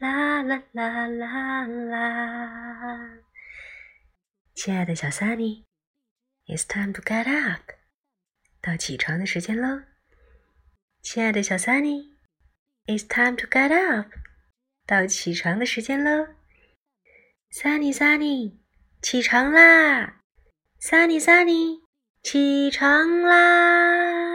啦啦啦啦啦亲爱的小 sunny it's time to get up 到起床的时间喽亲爱的小 sunny it's time to get up 到起床的时间喽 sunny sunny 起床啦 sunny sunny 起床啦